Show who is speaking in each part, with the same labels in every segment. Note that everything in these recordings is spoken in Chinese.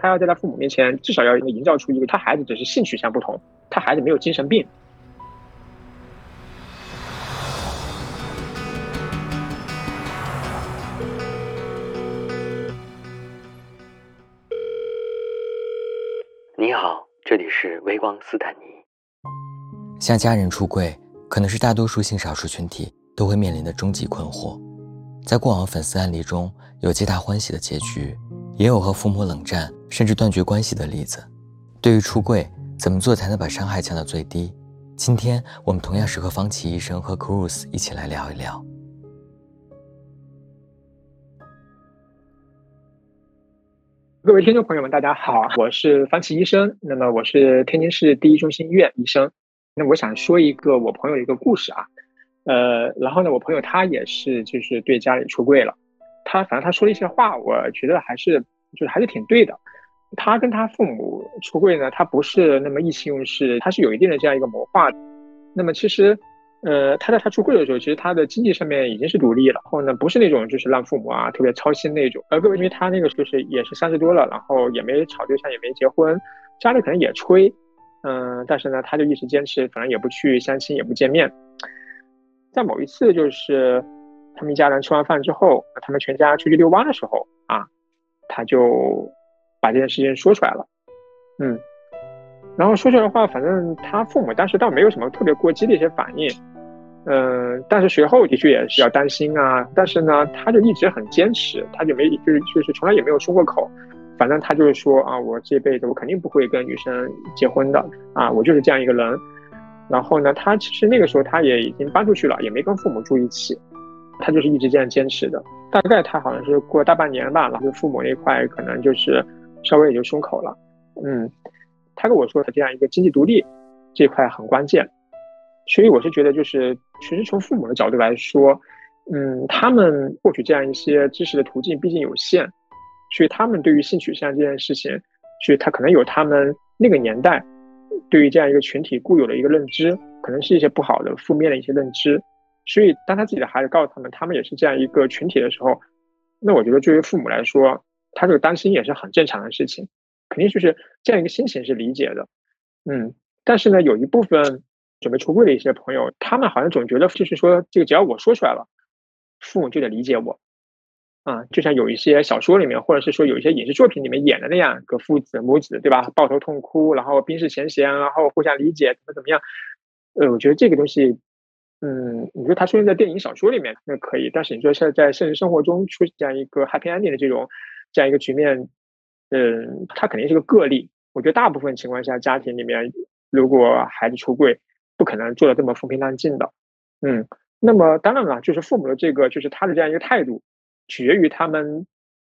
Speaker 1: 他要在他父母面前至少要营造出一个他孩子只是性取向不同，他孩子没有精神病。
Speaker 2: 你好，这里是微光斯坦尼。
Speaker 3: 向家人出柜，可能是大多数性少数群体都会面临的终极困惑。在过往粉丝案例中，有皆大欢喜的结局，也有和父母冷战甚至断绝关系的例子。对于出柜，怎么做才能把伤害降到最低？今天我们同样是和方琦医生和 Cruz 一起来聊一聊。
Speaker 1: 各位听众朋友们，大家好，我是方琦医生。那么我是天津市第一中心医院医生。那我想说一个我朋友一个故事啊。呃，然后呢，我朋友他也是，就是对家里出柜了。他反正他说了一些话，我觉得还是就是还是挺对的。他跟他父母出柜呢，他不是那么意气用事，他是有一定的这样一个谋划。那么其实，呃，他在他出柜的时候，其实他的经济上面已经是独立了。然后呢，不是那种就是让父母啊特别操心那种。呃，各位，因为他那个就是也是三十多了，然后也没吵对象，也没结婚，家里可能也催，嗯，但是呢，他就一直坚持，反正也不去相亲，也不见面。在某一次，就是他们一家人吃完饭之后，他们全家出去遛弯的时候啊，他就把这件事情说出来了，嗯，然后说出来的话，反正他父母当时倒没有什么特别过激的一些反应，嗯，但是随后的确也是要担心啊，但是呢，他就一直很坚持，他就没就是就是从来也没有说过口，反正他就是说啊，我这辈子我肯定不会跟女生结婚的啊，我就是这样一个人。然后呢，他其实那个时候他也已经搬出去了，也没跟父母住一起，他就是一直这样坚持的。大概他好像是过了大半年吧，然后父母那块可能就是稍微也就松口了。嗯，他跟我说的这样一个经济独立这块很关键，所以我是觉得就是其实从父母的角度来说，嗯，他们获取这样一些知识的途径毕竟有限，所以他们对于性取向这件事情，所以他可能有他们那个年代。对于这样一个群体固有的一个认知，可能是一些不好的、负面的一些认知，所以当他自己的孩子告诉他们，他们也是这样一个群体的时候，那我觉得作为父母来说，他这个担心也是很正常的事情，肯定就是这样一个心情是理解的，嗯，但是呢，有一部分准备出柜的一些朋友，他们好像总觉得就是说，这个只要我说出来了，父母就得理解我。啊，就像有一些小说里面，或者是说有一些影视作品里面演的那样，个父子母子，对吧？抱头痛哭，然后冰释前嫌，然后互相理解，怎么怎么样？呃，我觉得这个东西，嗯，你说它出现在电影、小说里面那可以，但是你说现在在现实生活中出这样一个 happy ending 的这种这样一个局面，嗯，它肯定是个个例。我觉得大部分情况下，家庭里面如果孩子出柜，不可能做的这么风平浪静的。嗯，那么当然了，就是父母的这个，就是他的这样一个态度。取决于他们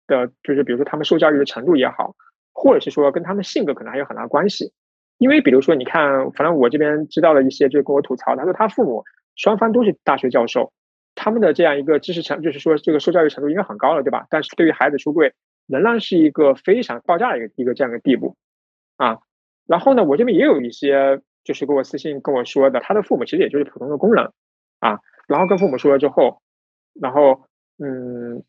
Speaker 1: 的，就是比如说他们受教育的程度也好，或者是说跟他们性格可能还有很大关系。因为比如说，你看，反正我这边知道的一些，就跟我吐槽，他说他父母双方都是大学教授，他们的这样一个知识程，就是说这个受教育程度应该很高了，对吧？但是对于孩子出柜，仍然是一个非常爆炸的一个一个这样的地步啊。然后呢，我这边也有一些就是给我私信跟我说的，他的父母其实也就是普通的工人啊，然后跟父母说了之后，然后嗯。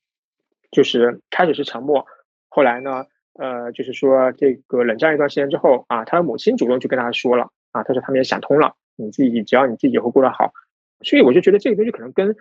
Speaker 1: 就是开始是沉默，后来呢，呃，就是说这个冷战一段时间之后啊，他的母亲主动去跟他说了啊，他说他们也想通了，你自己只要你自己以后过得好，所以我就觉得这个东西可能跟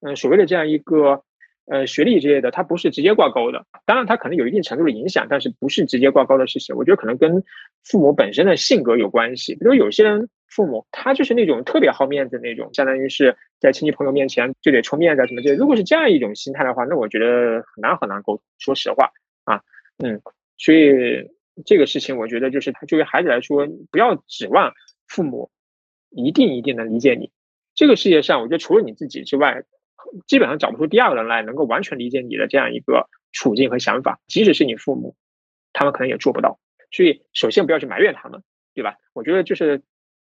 Speaker 1: 嗯所谓的这样一个呃学历之类的，它不是直接挂钩的，当然它可能有一定程度的影响，但是不是直接挂钩的事情，我觉得可能跟父母本身的性格有关系，比如有些人。父母他就是那种特别好面子那种，相当于是在亲戚朋友面前就得充面子什么这。如果是这样一种心态的话，那我觉得很难很难沟通。说实话啊，嗯，所以这个事情我觉得就是作为孩子来说，不要指望父母一定一定能理解你。这个世界上，我觉得除了你自己之外，基本上找不出第二个人来能够完全理解你的这样一个处境和想法。即使是你父母，他们可能也做不到。所以，首先不要去埋怨他们，对吧？我觉得就是。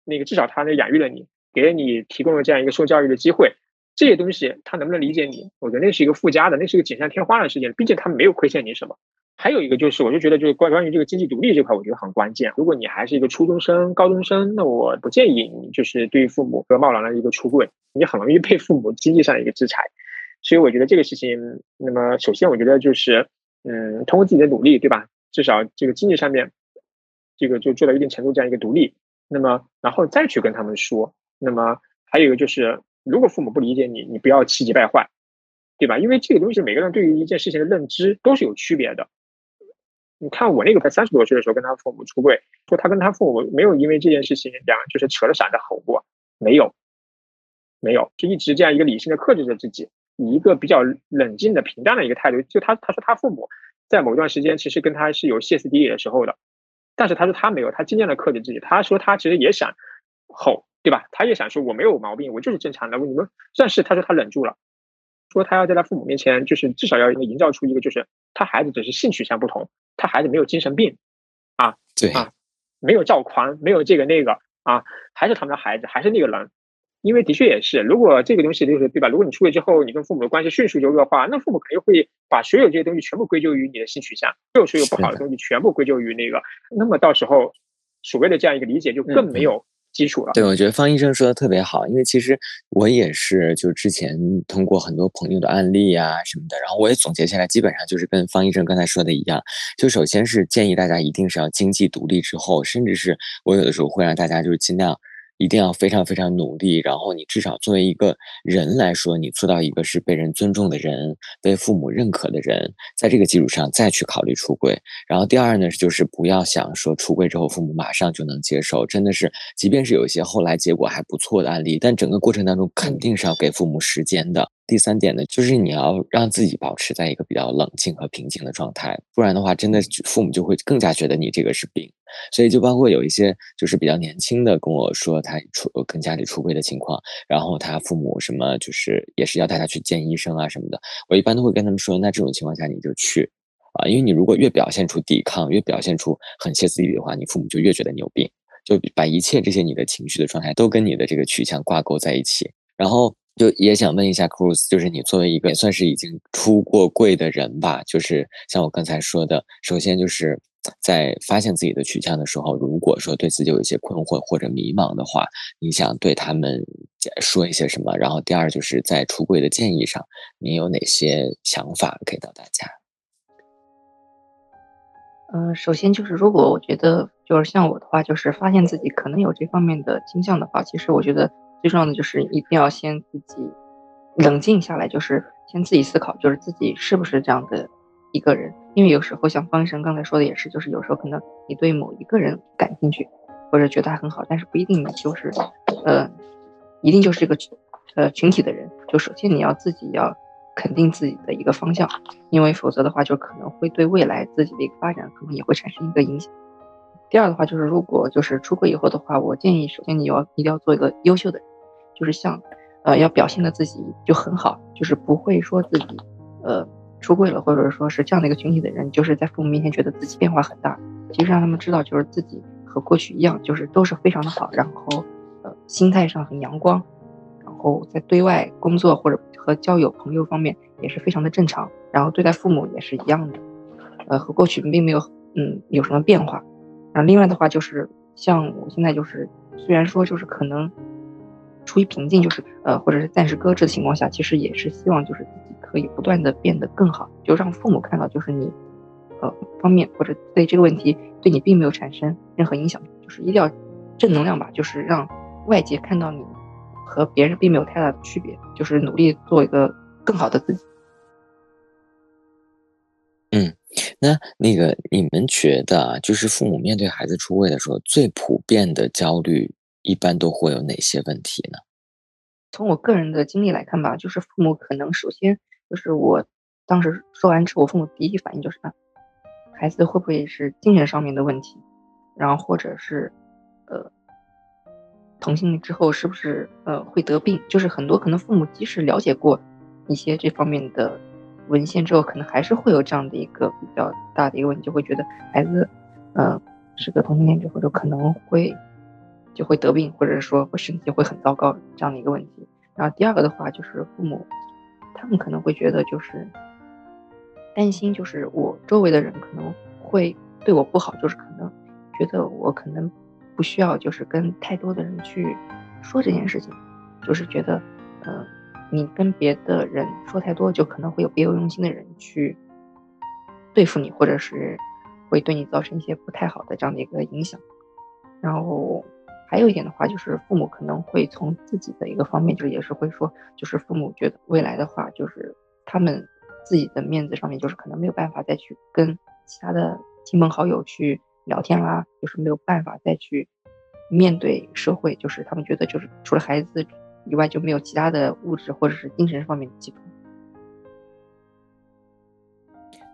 Speaker 1: 那个至少他那养育了你，给了你提供了这样一个受教育的机会，这些东西他能不能理解你？我觉得那是一个附加的，那是个锦上添花的事情。毕竟他没有亏欠你什么。还有一个就是，我就觉得就是关关于这个经济独立这块，我觉得很关键。如果你还是一个初中生、高中生，那我不建议你就是对于父母和贸然的一个出柜，你很容易被父母经济上的一个制裁。所以我觉得这个事情，那么首先我觉得就是，嗯，通过自己的努力，对吧？至少这个经济上面，这个就做到一定程度这样一个独立。那么，然后再去跟他们说。那么还有一个就是，如果父母不理解你，你不要气急败坏，对吧？因为这个东西每个人对于一件事情的认知都是有区别的。你看我那个才三十多岁的时候跟他父母出柜，说他跟他父母没有因为这件事情两就是扯着嗓子吼过，没有，没有，就一直这样一个理性的克制着自己，以一个比较冷静的平淡的一个态度。就他他说他父母在某段时间其实跟他是有歇斯底里的时候的，但是他说他没有，他尽量的克制自己。他说他其实也想吼，对吧？他也想说我没有毛病，我就是正常的。你们但是他说他忍住了，说他要在他父母面前就是至少要营造出一个就是他孩子只是性取向不同。他孩子没有精神病，啊，
Speaker 3: 对
Speaker 1: 啊，没有躁狂，没有这个那个啊，还是他们的孩子，还是那个人，因为的确也是，如果这个东西就是对吧？如果你出轨之后，你跟父母的关系迅速就恶化，那父母肯定会把所有这些东西全部归咎于你的性取向，所有所有不好的东西全部归咎于那个，那么到时候所谓的这样一个理解就更没有。基础了，
Speaker 3: 对，我觉得方医生说的特别好，因为其实我也是，就之前通过很多朋友的案例啊什么的，然后我也总结下来，基本上就是跟方医生刚才说的一样，就首先是建议大家一定是要经济独立之后，甚至是我有的时候会让大家就是尽量。一定要非常非常努力，然后你至少作为一个人来说，你做到一个是被人尊重的人，被父母认可的人，在这个基础上再去考虑出柜。然后第二呢，就是不要想说出柜之后父母马上就能接受，真的是，即便是有一些后来结果还不错的案例，但整个过程当中肯定是要给父母时间的。第三点呢，就是你要让自己保持在一个比较冷静和平静的状态，不然的话，真的父母就会更加觉得你这个是病。所以就包括有一些就是比较年轻的跟我说他出跟家里出轨的情况，然后他父母什么就是也是要带他去见医生啊什么的，我一般都会跟他们说，那这种情况下你就去啊，因为你如果越表现出抵抗，越表现出很歇斯底里的话，你父母就越觉得你有病，就把一切这些你的情绪的状态都跟你的这个取向挂钩在一起，然后。就也想问一下 Cruz，就是你作为一个也算是已经出过柜的人吧，就是像我刚才说的，首先就是在发现自己的取向的时候，如果说对自己有一些困惑或者迷茫的话，你想对他们说一些什么？然后第二就是在出柜的建议上，你有哪些想法给到大家？
Speaker 4: 嗯，首先就是如果我觉得就是像我的话，就是发现自己可能有这方面的倾向的话，其实我觉得。最重要的就是一定要先自己冷静下来，就是先自己思考，就是自己是不是这样的一个人。因为有时候像方医生刚才说的也是，就是有时候可能你对某一个人感兴趣，或者觉得他很好，但是不一定就是，呃，一定就是这个呃群体的人。就首先你要自己要肯定自己的一个方向，因为否则的话就可能会对未来自己的一个发展可能也会产生一个影响。第二的话就是，如果就是出柜以后的话，我建议首先你要一定要做一个优秀的人。就是像，呃，要表现的自己就很好，就是不会说自己，呃，出柜了，或者说是这样的一个群体的人，就是在父母面前觉得自己变化很大。其实让他们知道，就是自己和过去一样，就是都是非常的好，然后，呃，心态上很阳光，然后在对外工作或者和交友朋友方面也是非常的正常，然后对待父母也是一样的，呃，和过去并没有，嗯，有什么变化。然后另外的话就是，像我现在就是，虽然说就是可能。处于瓶颈，就是呃，或者是暂时搁置的情况下，其实也是希望就是自己可以不断的变得更好，就让父母看到，就是你，呃，方面或者对这个问题对你并没有产生任何影响，就是一定要正能量吧，就是让外界看到你和别人并没有太大的区别，就是努力做一个更好的自己。
Speaker 3: 那那个你们觉得，就是父母面对孩子出柜的时候，最普遍的焦虑？一般都会有哪些问题呢？
Speaker 4: 从我个人的经历来看吧，就是父母可能首先就是我当时说完之后，我父母第一反应就是啊，孩子会不会是精神上面的问题，然后或者是呃同性之后是不是呃会得病？就是很多可能父母即使了解过一些这方面的文献之后，可能还是会有这样的一个比较大的一个问题，就会觉得孩子嗯是个同性恋之后就可能会。就会得病，或者说会身体会很糟糕这样的一个问题。然后第二个的话就是父母，他们可能会觉得就是担心，就是我周围的人可能会对我不好，就是可能觉得我可能不需要就是跟太多的人去说这件事情，就是觉得，嗯，你跟别的人说太多，就可能会有别有用心的人去对付你，或者是会对你造成一些不太好的这样的一个影响。然后还有一点的话，就是父母可能会从自己的一个方面，就是也是会说，就是父母觉得未来的话，就是他们自己的面子上面，就是可能没有办法再去跟其他的亲朋好友去聊天啦，就是没有办法再去面对社会，就是他们觉得就是除了孩子以外，就没有其他的物质或者是精神方面的寄托。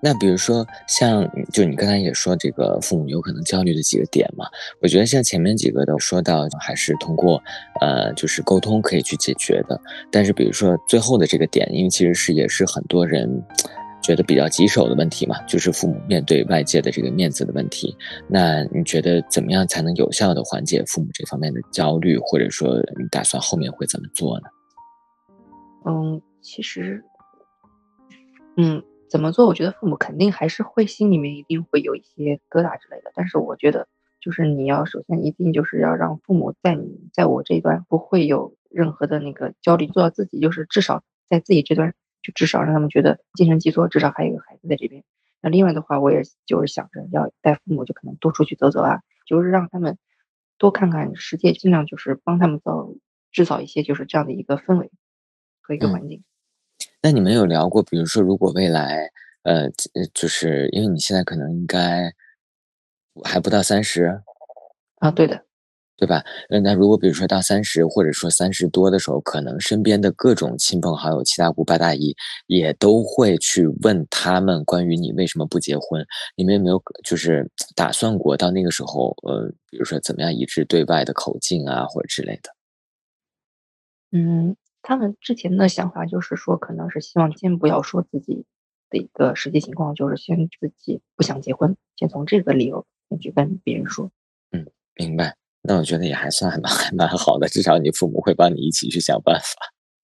Speaker 3: 那比如说，像就你刚才也说这个父母有可能焦虑的几个点嘛，我觉得像前面几个都说到，还是通过呃就是沟通可以去解决的。但是比如说最后的这个点，因为其实是也是很多人觉得比较棘手的问题嘛，就是父母面对外界的这个面子的问题。那你觉得怎么样才能有效的缓解父母这方面的焦虑，或者说你打算后面会怎么做呢？
Speaker 4: 嗯，其实，嗯。怎么做？我觉得父母肯定还是会心里面一定会有一些疙瘩之类的。但是我觉得，就是你要首先一定就是要让父母在你在我这一段不会有任何的那个焦虑，做到自己就是至少在自己这段就至少让他们觉得精神寄托，至少还有一个孩子在这边。那另外的话，我也就是想着要带父母就可能多出去走走啊，就是让他们多看看世界，尽量就是帮他们造制造一些就是这样的一个氛围和一个环境。
Speaker 3: 那你们有聊过，比如说，如果未来，呃，就是因为你现在可能应该还不到三十
Speaker 4: 啊，对的，
Speaker 3: 对吧？那如果比如说到三十，或者说三十多的时候，可能身边的各种亲朋好友、七大姑八大姨也都会去问他们关于你为什么不结婚。你们有没有就是打算过到那个时候，呃，比如说怎么样一致对外的口径啊，或者之类的？
Speaker 4: 嗯。他们之前的想法就是说，可能是希望先不要说自己的一个实际情况，就是先自己不想结婚，先从这个理由先去跟别人说。
Speaker 3: 嗯，明白。那我觉得也还算蛮还蛮好的，至少你父母会帮你一起去想办法。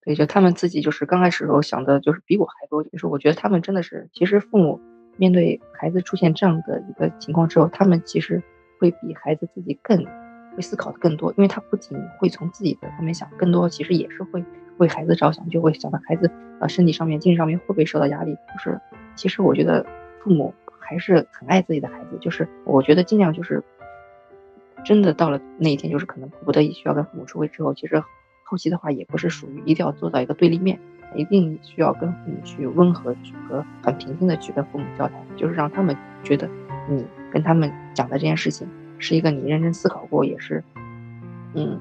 Speaker 4: 对，就他们自己就是刚开始时候想的，就是比我还多。就是我觉得他们真的是，其实父母面对孩子出现这样的一个情况之后，他们其实会比孩子自己更会思考的更多，因为他不仅会从自己的方面想，更多其实也是会。为孩子着想，就会想到孩子，呃，身体上面、精神上面会不会受到压力？就是，其实我觉得父母还是很爱自己的孩子。就是我觉得尽量就是，真的到了那一天，就是可能迫不得已需要跟父母出轨之后，其实后期的话也不是属于一定要做到一个对立面，一定需要跟父母去温和去和很平静的去跟父母交谈，就是让他们觉得你跟他们讲的这件事情是一个你认真思考过，也是，嗯。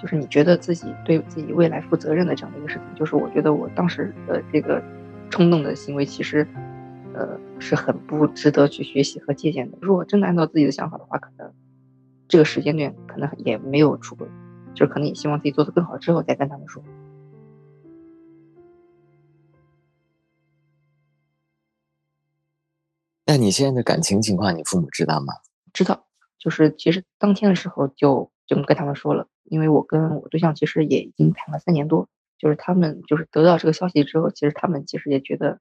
Speaker 4: 就是你觉得自己对自己未来负责任的这样的一个事情，就是我觉得我当时的这个冲动的行为，其实，呃，是很不值得去学习和借鉴的。如果真的按照自己的想法的话，可能这个时间段可能也没有出轨，就是可能也希望自己做得更好之后再跟他们说。
Speaker 3: 那你现在的感情情况，你父母知道吗？
Speaker 4: 知道，就是其实当天的时候就就跟他们说了。因为我跟我对象其实也已经谈了三年多，就是他们就是得到这个消息之后，其实他们其实也觉得，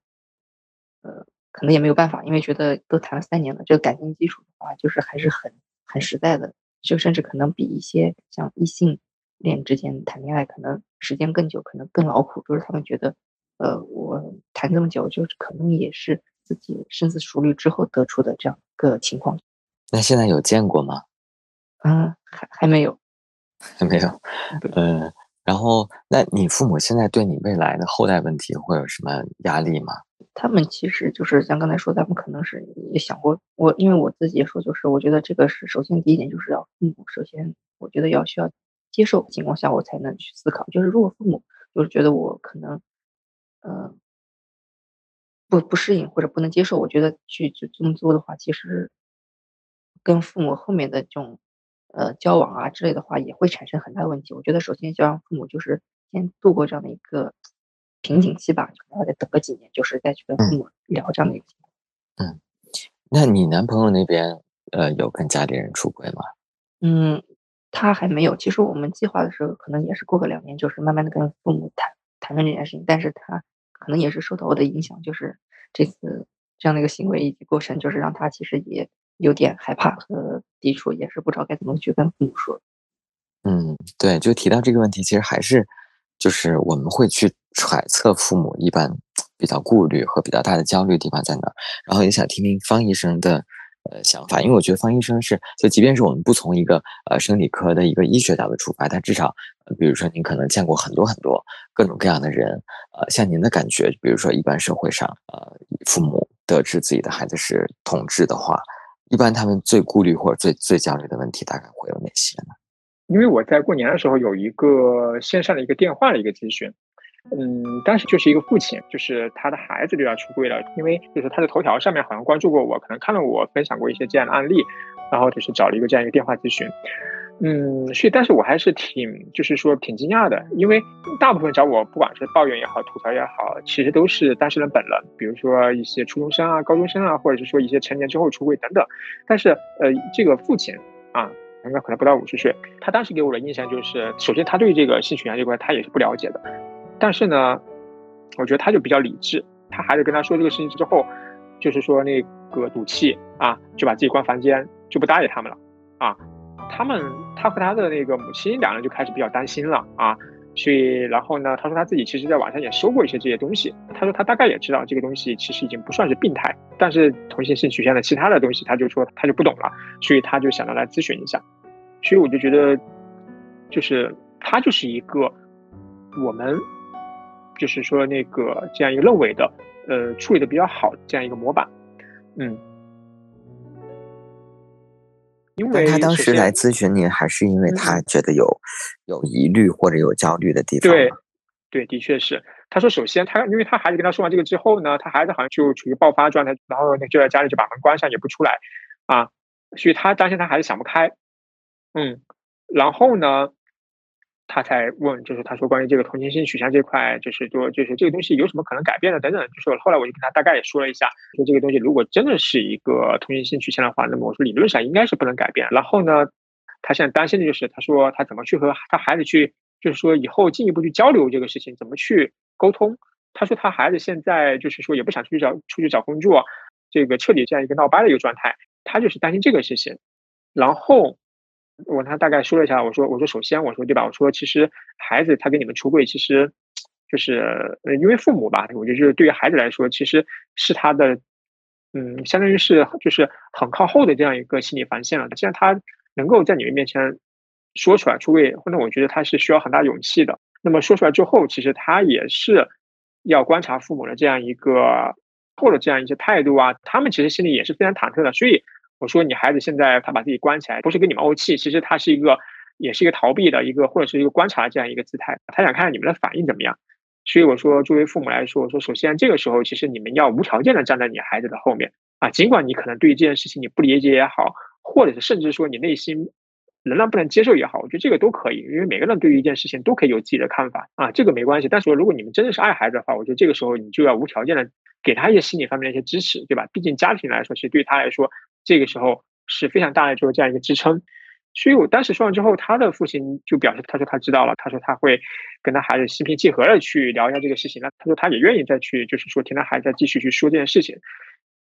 Speaker 4: 呃，可能也没有办法，因为觉得都谈了三年了，这个感情基础的话，就是还是很很实在的，就甚至可能比一些像异性恋之间谈恋爱可能时间更久，可能更劳苦。就是他们觉得，呃，我谈这么久，就是可能也是自己深思熟虑之后得出的这样一个情况。
Speaker 3: 那现在有见过吗？
Speaker 4: 嗯，还还没有。
Speaker 3: 还没有，嗯，然后，那你父母现在对你未来的后代问题会有什么压力吗？
Speaker 4: 他们其实就是像刚才说，他们可能是也想过我，因为我自己也说，就是我觉得这个是首先第一点就是要父母首先，我觉得要需要接受情况下，我才能去思考。就是如果父母就是觉得我可能，呃，不不适应或者不能接受，我觉得去就这么做的话，其实跟父母后面的这种。呃，交往啊之类的话也会产生很大的问题。我觉得首先就让父母就是先度过这样的一个瓶颈期吧，然后再等个几年，就是再去跟父母聊这样的一个情况。
Speaker 3: 嗯，那你男朋友那边呃有跟家里人出轨吗？
Speaker 4: 嗯，他还没有。其实我们计划的时候可能也是过个两年，就是慢慢的跟父母谈谈论这件事情。但是他可能也是受到我的影响，就是这次这样的一个行为以及过程，就是让他其实也。有点害怕和抵触，也是不知道该怎么去跟父母说。
Speaker 3: 嗯，对，就提到这个问题，其实还是就是我们会去揣测父母一般比较顾虑和比较大的焦虑地方在哪儿，然后也想听听方医生的呃想法，因为我觉得方医生是，就即便是我们不从一个呃生理科的一个医学角度出发，他至少，比如说您可能见过很多很多各种各样的人，呃，像您的感觉，比如说一般社会上，呃，父母得知自己的孩子是同志的话，一般他们最顾虑或者最最焦虑的问题大概会有哪些呢？
Speaker 1: 因为我在过年的时候有一个线上的一个电话的一个咨询。嗯，当时就是一个父亲，就是他的孩子就要出柜了，因为就是他的头条上面好像关注过我，可能看到我分享过一些这样的案例，然后就是找了一个这样一个电话咨询。嗯，所以但是我还是挺就是说挺惊讶的，因为大部分找我不管是抱怨也好，吐槽也好，其实都是当事人本人，比如说一些初中生啊、高中生啊，或者是说一些成年之后出柜等等。但是呃，这个父亲啊，应该可能不到五十岁，他当时给我的印象就是，首先他对这个性取向这块他也是不了解的。但是呢，我觉得他就比较理智。他孩子跟他说这个事情之后，就是说那个赌气啊，就把自己关房间，就不搭理他们了啊。他们他和他的那个母亲两人就开始比较担心了啊。所以然后呢，他说他自己其实在网上也搜过一些这些东西。他说他大概也知道这个东西其实已经不算是病态，但是同性性取向的其他的东西，他就说他就不懂了，所以他就想着来咨询一下。所以我就觉得，就是他就是一个我们。就是说，那个这样一个漏尾的，呃，处理的比较好这样一个模板，嗯，因为
Speaker 3: 他当时来咨询您，还是因为他觉得有有疑虑或者有焦虑的地
Speaker 1: 方。对，对，的确是。他说，首先他因为他孩子跟他说完这个之后呢，他孩子好像就处于爆发状态，然后呢就在家里就把门关上，也不出来啊，所以他担心他孩子想不开，嗯，然后呢。他才问，就是他说关于这个同情心取向这块，就是说，就是这个东西有什么可能改变的等等。就是后来我就跟他大概也说了一下，说这个东西如果真的是一个同情心取向的话，那么我说理论上应该是不能改变。然后呢，他现在担心的就是，他说他怎么去和他孩子去，就是说以后进一步去交流这个事情，怎么去沟通。他说他孩子现在就是说也不想出去找出去找工作，这个彻底这样一个闹掰的一个状态，他就是担心这个事情。然后。我跟他大概说了一下，我说我说首先我说对吧？我说其实孩子他跟你们出柜，其实就是呃因为父母吧，我觉得就是对于孩子来说，其实是他的嗯，相当于是就是很靠后的这样一个心理防线了。既然他能够在你们面前说出来出柜，那我觉得他是需要很大勇气的。那么说出来之后，其实他也是要观察父母的这样一个后的这样一些态度啊，他们其实心里也是非常忐忑的，所以。我说你孩子现在他把自己关起来，不是跟你们怄气，其实他是一个，也是一个逃避的一个，或者是一个观察这样一个姿态，他想看看你们的反应怎么样。所以我说，作为父母来说，我说首先这个时候，其实你们要无条件的站在你孩子的后面啊，尽管你可能对于这件事情你不理解也好，或者是甚至说你内心仍然不能接受也好，我觉得这个都可以，因为每个人对于一件事情都可以有自己的看法啊，这个没关系。但是说如果你们真的是爱孩子的话，我觉得这个时候你就要无条件的给他一些心理方面的一些支持，对吧？毕竟家庭来说，其实对他来说。这个时候是非常大的，就是这样一个支撑。所以我当时说完之后，他的父亲就表示，他说他知道了，他说他会跟他孩子心平气和的去聊一下这个事情。那他说他也愿意再去，就是说听他孩子再继续去说这件事情。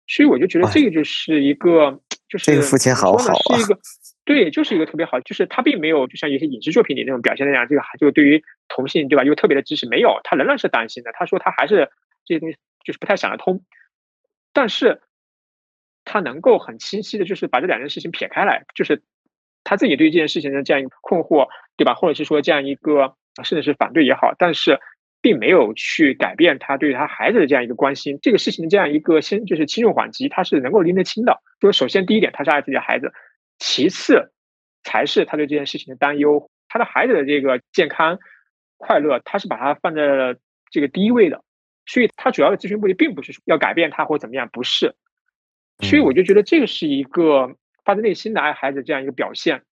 Speaker 1: 所以我就觉得这个就是一个，就是
Speaker 3: 这个父亲好好
Speaker 1: 啊，是一个对，就是一个特别好，就是他并没有就像有些影视作品里那种表现那样，这个就对于同性对吧，又特别的支持，没有，他仍然是担心的。他说他还是这些东西就是不太想得通，但是。他能够很清晰的，就是把这两件事情撇开来，就是他自己对这件事情的这样一个困惑，对吧？或者是说这样一个甚至是反对也好，但是并没有去改变他对他孩子的这样一个关心。这个事情的这样一个先就是轻重缓急，他是能够拎得清的。就是首先第一点，他是爱自己的孩子；其次才是他对这件事情的担忧，他的孩子的这个健康快乐，他是把它放在了这个第一位的。所以，他主要的咨询目的并不是要改变他或怎么样，不是。所以我就觉得这个是一个发自内心的爱孩子这样一个表现。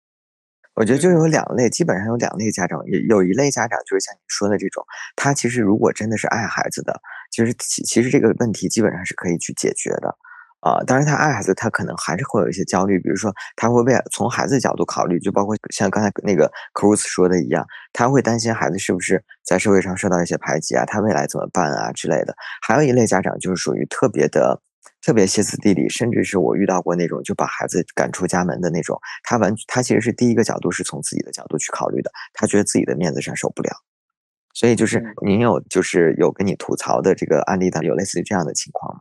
Speaker 3: 我觉得就有两类，基本上有两类家长，有有一类家长就是像你说的这种，他其实如果真的是爱孩子的，其实其其实这个问题基本上是可以去解决的。啊，当然他爱孩子，他可能还是会有一些焦虑，比如说他会为从孩子的角度考虑，就包括像刚才那个 Cruz 说的一样，他会担心孩子是不是在社会上受到一些排挤啊，他未来怎么办啊之类的。还有一类家长就是属于特别的。特别歇斯底里，甚至是我遇到过那种就把孩子赶出家门的那种。他完，他其实是第一个角度是从自己的角度去考虑的，他觉得自己的面子上受不了。所以就是您有就是有跟你吐槽的这个案例当中有类似于这样的情况吗？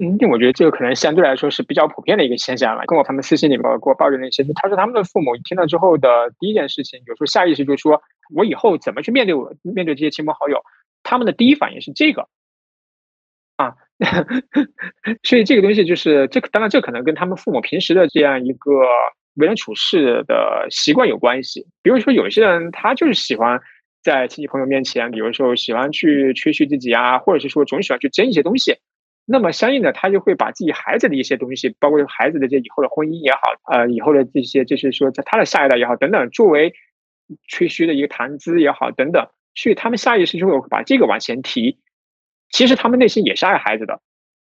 Speaker 1: 嗯，我觉得这个可能相对来说是比较普遍的一个现象了。跟我他们私信里面给我抱怨那些，他说他们的父母听了之后的第一件事情，有时候下意识就说：“我以后怎么去面对我面对这些亲朋好友？”他们的第一反应是这个啊，所以这个东西就是这当然这可能跟他们父母平时的这样一个为人处事的习惯有关系。比如说有些人他就是喜欢在亲戚朋友面前，比如说喜欢去吹嘘自己啊，或者是说总喜欢去争一些东西。那么相应的，他就会把自己孩子的一些东西，包括孩子的这以后的婚姻也好，呃，以后的这些就是说在他的下一代也好等等，作为吹嘘的一个谈资也好等等，所以他们下意识就会把这个往前提。其实他们内心也是爱孩子的，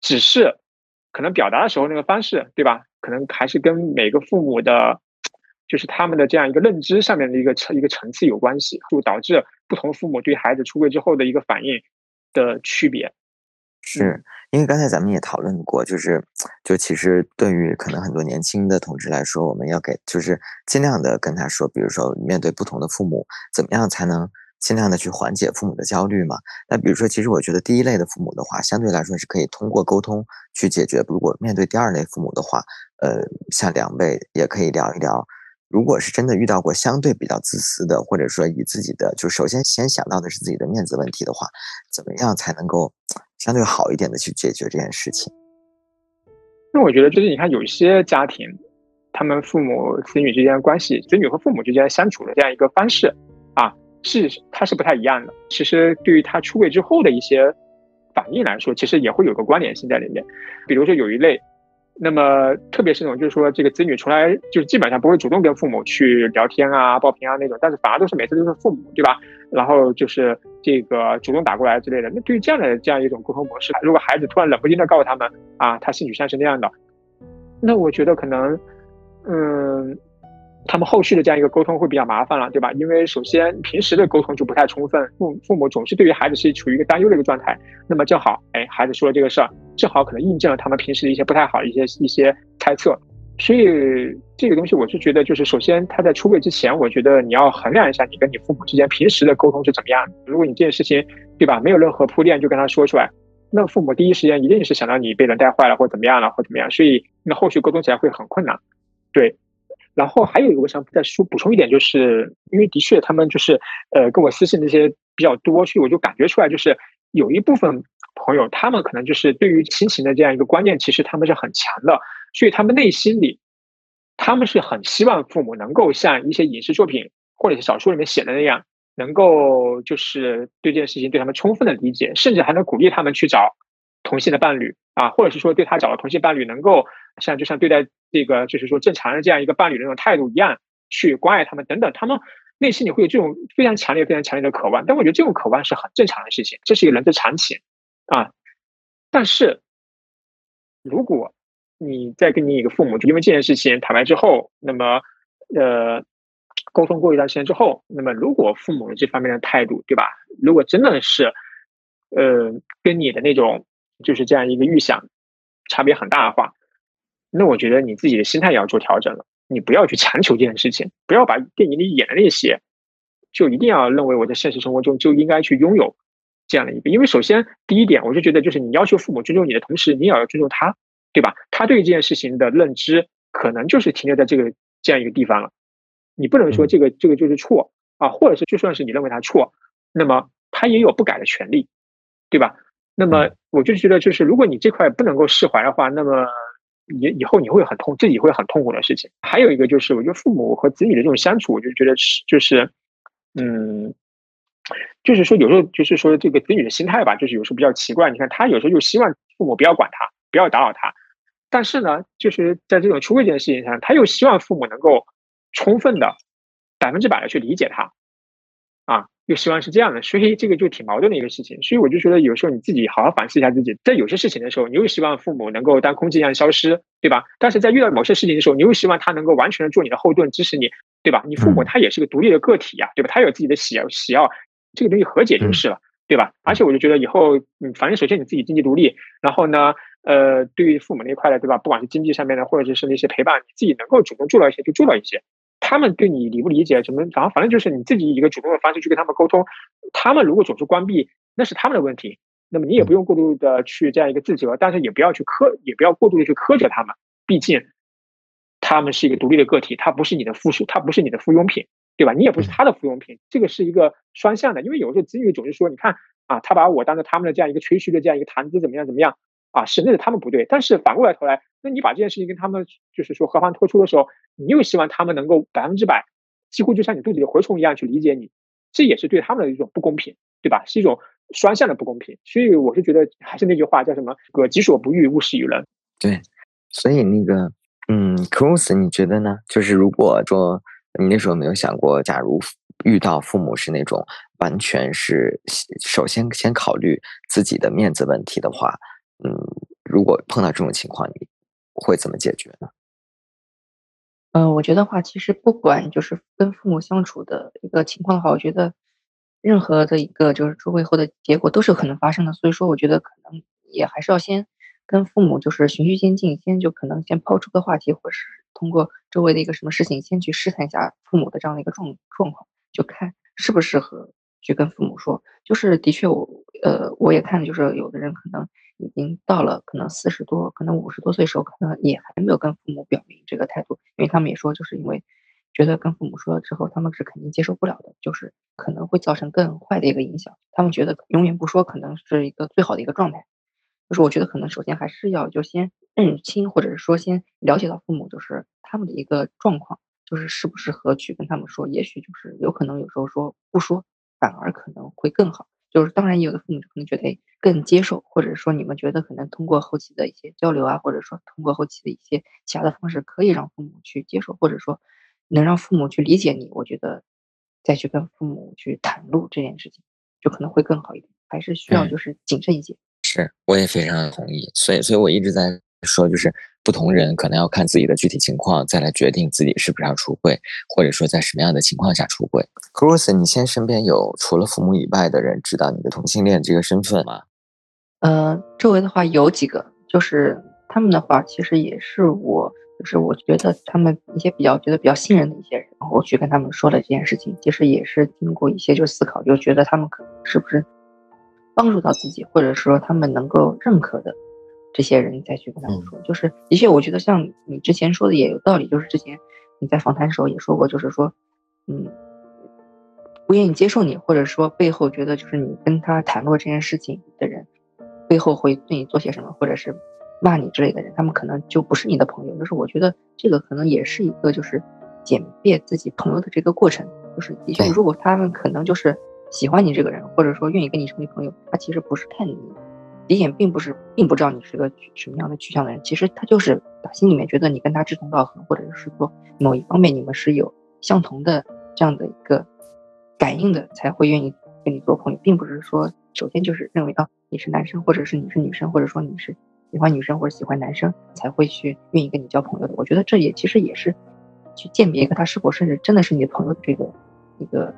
Speaker 1: 只是可能表达的时候那个方式，对吧？可能还是跟每个父母的，就是他们的这样一个认知上面的一个层一个层次有关系，就导致不同父母对孩子出柜之后的一个反应的区别。
Speaker 5: 是因为刚才咱们也讨论过，就是就其实对于可能很多年轻的同志来说，我们要给就是尽量的跟他说，比如说面对不同的父母，怎么样才能尽量的去缓解父母的焦虑嘛？那比如说，其实我觉得第一类的父母的话，相对来说是可以通过沟通去解决。如果面对第二类父母的话，呃，像两位也可以聊一聊。如果是真的遇到过相对比较自私的，或者说以自己的就首先先想到的是自己的面子问题的话，怎么样才能够相对好一点的去解决这件事情？
Speaker 1: 那我觉得就是你看有一些家庭，他们父母子女之间的关系，子女和父母之间相处的这样一个方式啊，是它是不太一样的。其实对于他出柜之后的一些反应来说，其实也会有个关联性在里面。比如说有一类。那么，特别是那种，就是说，这个子女从来就是基本上不会主动跟父母去聊天啊、报平安那种，但是反而都是每次都是父母，对吧？然后就是这个主动打过来之类的。那对于这样的这样一种沟通模式，如果孩子突然冷不丁的告诉他们啊，他性取向是那样的，那我觉得可能，嗯。他们后续的这样一个沟通会比较麻烦了，对吧？因为首先平时的沟通就不太充分，父父母总是对于孩子是处于一个担忧的一个状态。那么正好，哎，孩子说了这个事儿，正好可能印证了他们平时的一些不太好的一些一些猜测。所以这个东西，我是觉得，就是首先他在出柜之前，我觉得你要衡量一下你跟你父母之间平时的沟通是怎么样。如果你这件事情，对吧，没有任何铺垫就跟他说出来，那父母第一时间一定是想到你被人带坏了或怎么样了或怎么样，所以那后续沟通起来会很困难，对。然后还有一个，我想再说补充一点，就是因为的确他们就是呃跟我私信那些比较多，所以我就感觉出来，就是有一部分朋友，他们可能就是对于亲情的这样一个观念，其实他们是很强的，所以他们内心里，他们是很希望父母能够像一些影视作品或者是小说里面写的那样，能够就是对这件事情对他们充分的理解，甚至还能鼓励他们去找同性的伴侣啊，或者是说对他找到同性伴侣能够像就像对待。这个就是说，正常的这样一个伴侣的那种态度一样，去关爱他们等等，他们内心里会有这种非常强烈、非常强烈的渴望。但我觉得这种渴望是很正常的事情，这是一个人之常情啊。但是，如果你在跟你一个父母就因为这件事情坦白之后，那么呃沟通过一段时间之后，那么如果父母的这方面的态度，对吧？如果真的是呃跟你的那种就是这样一个预想差别很大的话。那我觉得你自己的心态也要做调整了，你不要去强求这件事情，不要把电影里演的那些，就一定要认为我在现实生活中就应该去拥有这样的一个。因为首先第一点，我就觉得就是你要求父母尊重你的同时，你也要尊重他，对吧？他对这件事情的认知可能就是停留在这个这样一个地方了，你不能说这个这个就是错啊，或者是就算是你认为他错，那么他也有不改的权利，对吧？那么我就觉得就是如果你这块不能够释怀的话，那么。以以后你会很痛，自己会很痛苦的事情。还有一个就是，我觉得父母和子女的这种相处，我就觉得是就是，嗯，就是说有时候就是说这个子女的心态吧，就是有时候比较奇怪。你看他有时候又希望父母不要管他，不要打扰他，但是呢，就是在这种出柜这件事情上，他又希望父母能够充分的、百分之百的去理解他，啊。又希望是这样的，所以这个就挺矛盾的一个事情。所以我就觉得有时候你自己好好反思一下自己，在有些事情的时候，你又希望父母能够当空气一样消失，对吧？但是在遇到某些事情的时候，你又希望他能够完全的做你的后盾，支持你，对吧？你父母他也是个独立的个体呀，对吧？他有自己的喜喜好，这个东西和解就是了，对吧？而且我就觉得以后，嗯，反正首先你自己经济独立，然后呢，呃，对于父母那一块的，对吧？不管是经济上面的，或者是那些陪伴，你自己能够主动做到一些就做到一些。他们对你理不理解，怎么，然后反正就是你自己以一个主动的方式去跟他们沟通。他们如果总是关闭，那是他们的问题。那么你也不用过度的去这样一个自责，但是也不要去苛，也不要过度的去苛责他们，毕竟他们是一个独立的个体，他不是你的附属，他不是你的附庸品，对吧？你也不是他的附庸品，这个是一个双向的，因为有时候子女总是说，你看啊，他把我当做他们的这样一个吹嘘的这样一个谈资，怎么样怎么样啊，是那是他们不对，但是反过来头来，那你把这件事情跟他们就是说和盘托出的时候，你又希望他们能够百分之百，几乎就像你肚子里蛔虫一样去理解你，这也是对他们的一种不公平，对吧？是一种。双向的不公平，所以我是觉得还是那句话，叫什么？个己所不欲，勿施于人。
Speaker 3: 对，所以那个，嗯，Cruz，你觉得呢？就是如果说你那时候没有想过，假如遇到父母是那种完全是首先先考虑自己的面子问题的话，嗯，如果碰到这种情况，你会怎么解决呢？
Speaker 4: 嗯，我觉得话，其实不管就是跟父母相处的一个情况的话，我觉得。任何的一个就是出柜后的结果都是有可能发生的，所以说我觉得可能也还是要先跟父母就是循序渐进，先就可能先抛出个话题，或是通过周围的一个什么事情先去试探一下父母的这样的一个状状况，就看适不适合去跟父母说。就是的确我呃我也看就是有的人可能已经到了可能四十多，可能五十多岁时候，可能也还没有跟父母表明这个态度，因为他们也说就是因为。觉得跟父母说了之后，他们是肯定接受不了的，就是可能会造成更坏的一个影响。他们觉得永远不说可能是一个最好的一个状态。就是我觉得可能首先还是要就先认清，或者是说先了解到父母就是他们的一个状况，就是适不适合去跟他们说。也许就是有可能有时候说不说反而可能会更好。就是当然有的父母可能觉得更接受，或者说你们觉得可能通过后期的一些交流啊，或者说通过后期的一些其他的方式，可以让父母去接受，或者说。能让父母去理解你，我觉得再去跟父母去袒露这件事情，就可能会更好一点。还是需要就是谨慎一些。
Speaker 3: 是，我也非常同意。所以，所以我一直在说，就是不同人可能要看自己的具体情况，再来决定自己是不是要出柜，或者说在什么样的情况下出柜。Cruz，你现在身边有除了父母以外的人知道你的同性恋这个身份吗？
Speaker 4: 呃，周围的话有几个，就是他们的话，其实也是我。就是我觉得他们一些比较觉得比较信任的一些人，然后我去跟他们说了这件事情，其实也是经过一些就思考，就觉得他们可能是不是帮助到自己，或者说他们能够认可的这些人再去跟他们说。就是的确，我觉得像你之前说的也有道理，就是之前你在访谈的时候也说过，就是说，嗯，不愿意接受你，或者说背后觉得就是你跟他谈过这件事情的人，背后会对你做些什么，或者是。骂你之类的人，他们可能就不是你的朋友。就是我觉得这个可能也是一个就是鉴别自己朋友的这个过程。就是的确，如果他们可能就是喜欢你这个人，或者说愿意跟你成为朋友，他其实不是看你，李显并不是并不知道你是个什么样的取向的人。其实他就是打心里面觉得你跟他志同道合，或者是说某一方面你们是有相同的这样的一个感应的，才会愿意跟你做朋友，并不是说首先就是认为啊你是男生，或者是你是女生，或者说你是。喜欢女生或者喜欢男生才会去愿意跟你交朋友的，我觉得这也其实也是去鉴别一个他是否甚至真的是你的朋友的这个一个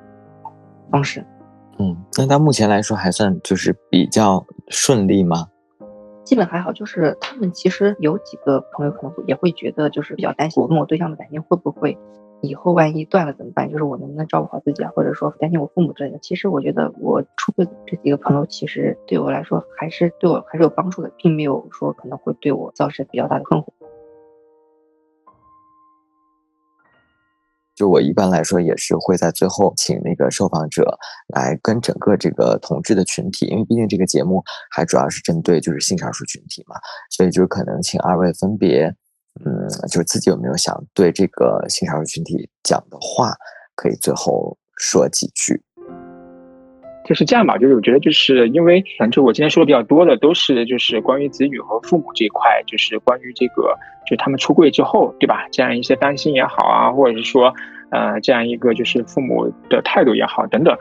Speaker 4: 方式。
Speaker 3: 嗯，那到目前来说还算就是比较顺利吗？
Speaker 4: 基本还好，就是他们其实有几个朋友可能会也会觉得就是比较担心我跟我对象的感情会不会。以后万一断了怎么办？就是我能不能照顾好自己啊？或者说担心我父母之类的。其实我觉得我出柜这几个朋友，其实对我来说还是对我还是有帮助的，并没有说可能会对我造成比较大的困惑。
Speaker 3: 就我一般来说也是会在最后请那个受访者来跟整个这个同志的群体，因为毕竟这个节目还主要是针对就是性少数群体嘛，所以就可能请二位分别。嗯，就是自己有没有想对这个性少数群体讲的话，可以最后说几句。
Speaker 1: 就是这样吧，就是我觉得，就是因为反正我今天说的比较多的都是就是关于子女和父母这一块，就是关于这个，就他们出柜之后，对吧？这样一些担心也好啊，或者是说，呃，这样一个就是父母的态度也好等等。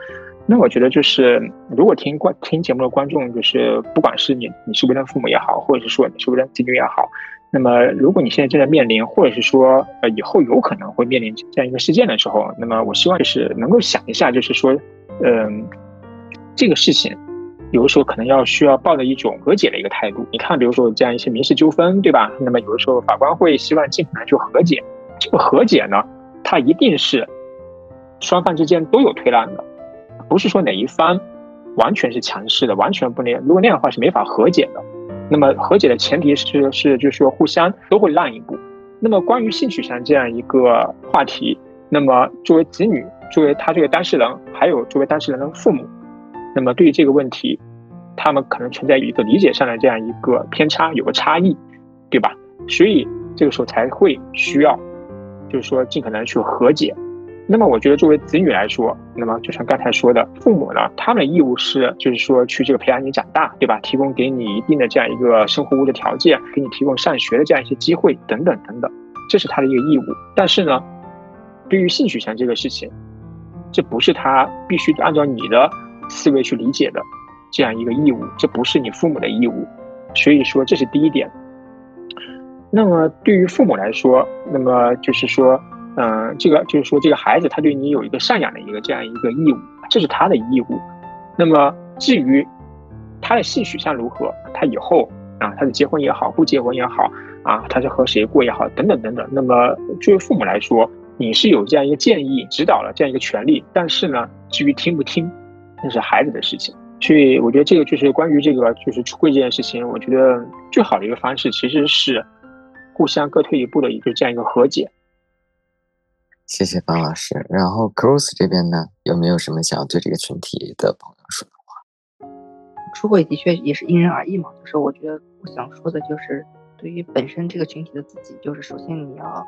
Speaker 1: 那我觉得就是，如果听观听节目的观众，就是不管是你你是为人父母也好，或者是说你是为人子女也好。那么，如果你现在正在面临，或者是说，呃，以后有可能会面临这样一个事件的时候，那么我希望就是能够想一下，就是说，嗯，这个事情，有的时候可能要需要抱着一种和解的一个态度。你看，比如说这样一些民事纠纷，对吧？那么有的时候法官会希望尽可能去和解。这个和解呢，它一定是双方之间都有退让的，不是说哪一方完全是强势的，完全不那样。如果那样的话是没法和解的。那么和解的前提是是就是说互相都会让一步。那么关于性取向这样一个话题，那么作为子女，作为他这个当事人，还有作为当事人的父母，那么对于这个问题，他们可能存在一个理解上的这样一个偏差，有个差异，对吧？所以这个时候才会需要，就是说尽可能去和解。那么我觉得，作为子女来说，那么就像刚才说的，父母呢，他们的义务是，就是说去这个培养你长大，对吧？提供给你一定的这样一个生活物的条件，给你提供上学的这样一些机会，等等等等，这是他的一个义务。但是呢，对于性取向这个事情，这不是他必须按照你的思维去理解的这样一个义务，这不是你父母的义务。所以说，这是第一点。那么对于父母来说，那么就是说。嗯，这个就是说，这个孩子他对你有一个赡养的一个这样一个义务，这是他的义务。那么至于他的性取向如何，他以后啊，他的结婚也好，不结婚也好啊，他是和谁过也好，等等等等。那么作为父母来说，你是有这样一个建议、指导了这样一个权利，但是呢，至于听不听，那是孩子的事情。所以我觉得这个就是关于这个就是出柜这件事情，我觉得最好的一个方式其实是互相各退一步的一个这样一个和解。
Speaker 5: 谢谢方老师。然后 Cross 这边呢，有没有什么想要对这个群体的朋友说的话？
Speaker 4: 出轨的确也是因人而异嘛。就是我觉得我想说的就是，对于本身这个群体的自己，就是首先你要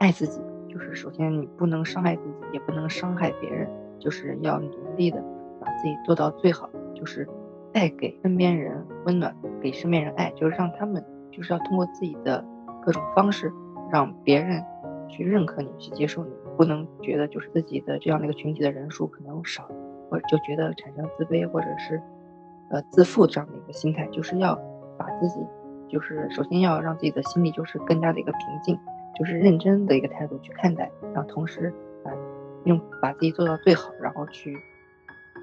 Speaker 4: 爱自己，就是首先你不能伤害自己，也不能伤害别人，就是要努力的把自己做到最好，就是带给身边人温暖，给身边人爱，就是让他们就是要通过自己的各种方式让别人。去认可你，去接受你，不能觉得就是自己的这样的一个群体的人数可能少，或者就觉得产生自卑或者是呃自负这样的一个心态，就是要把自己，就是首先要让自己的心里就是更加的一个平静，就是认真的一个态度去看待，然后同时啊用把自己做到最好，然后去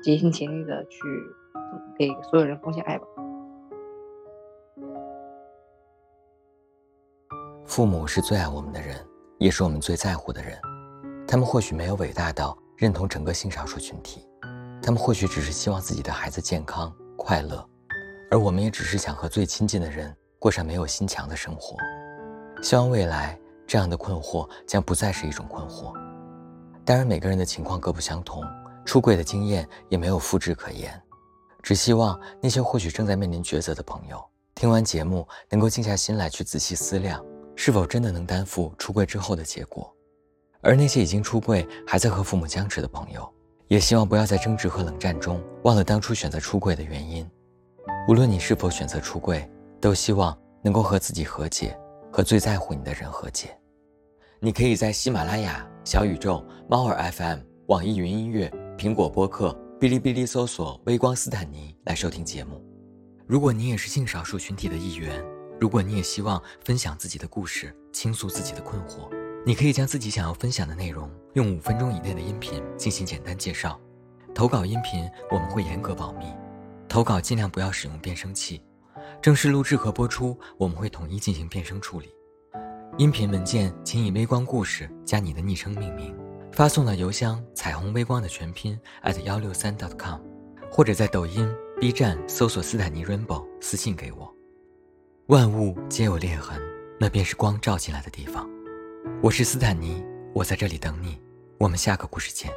Speaker 4: 竭尽全力的去给所有人奉献爱吧。
Speaker 3: 父母是最爱我们的人。也是我们最在乎的人，他们或许没有伟大到认同整个性少数群体，他们或许只是希望自己的孩子健康快乐，而我们也只是想和最亲近的人过上没有心墙的生活。希望未来这样的困惑将不再是一种困惑。当然，每个人的情况各不相同，出柜的经验也没有复制可言。只希望那些或许正在面临抉择的朋友，听完节目能够静下心来去仔细思量。是否真的能担负出柜之后的结果？而那些已经出柜还在和父母僵持的朋友，也希望不要在争执和冷战中忘了当初选择出柜的原因。无论你是否选择出柜，都希望能够和自己和解，和最在乎你的人和解。你可以在喜马拉雅、小宇宙、猫耳 FM、网易云音乐、苹果播客、哔哩哔哩搜索“微光斯坦尼”来收听节目。如果你也是性少数群体的一员，如果你也希望分享自己的故事，倾诉自己的困惑，你可以将自己想要分享的内容用五分钟以内的音频进行简单介绍。投稿音频我们会严格保密，投稿尽量不要使用变声器。正式录制和播出我们会统一进行变声处理。音频文件请以“微光故事”加你的昵称命名，发送到邮箱“彩虹微光”的全拼 at 幺六三 dot .com，或者在抖音、B 站搜索“斯坦尼 Rainbow” 私信给我。万物皆有裂痕，那便是光照进来的地方。我是斯坦尼，我在这里等你。我们下个故事见。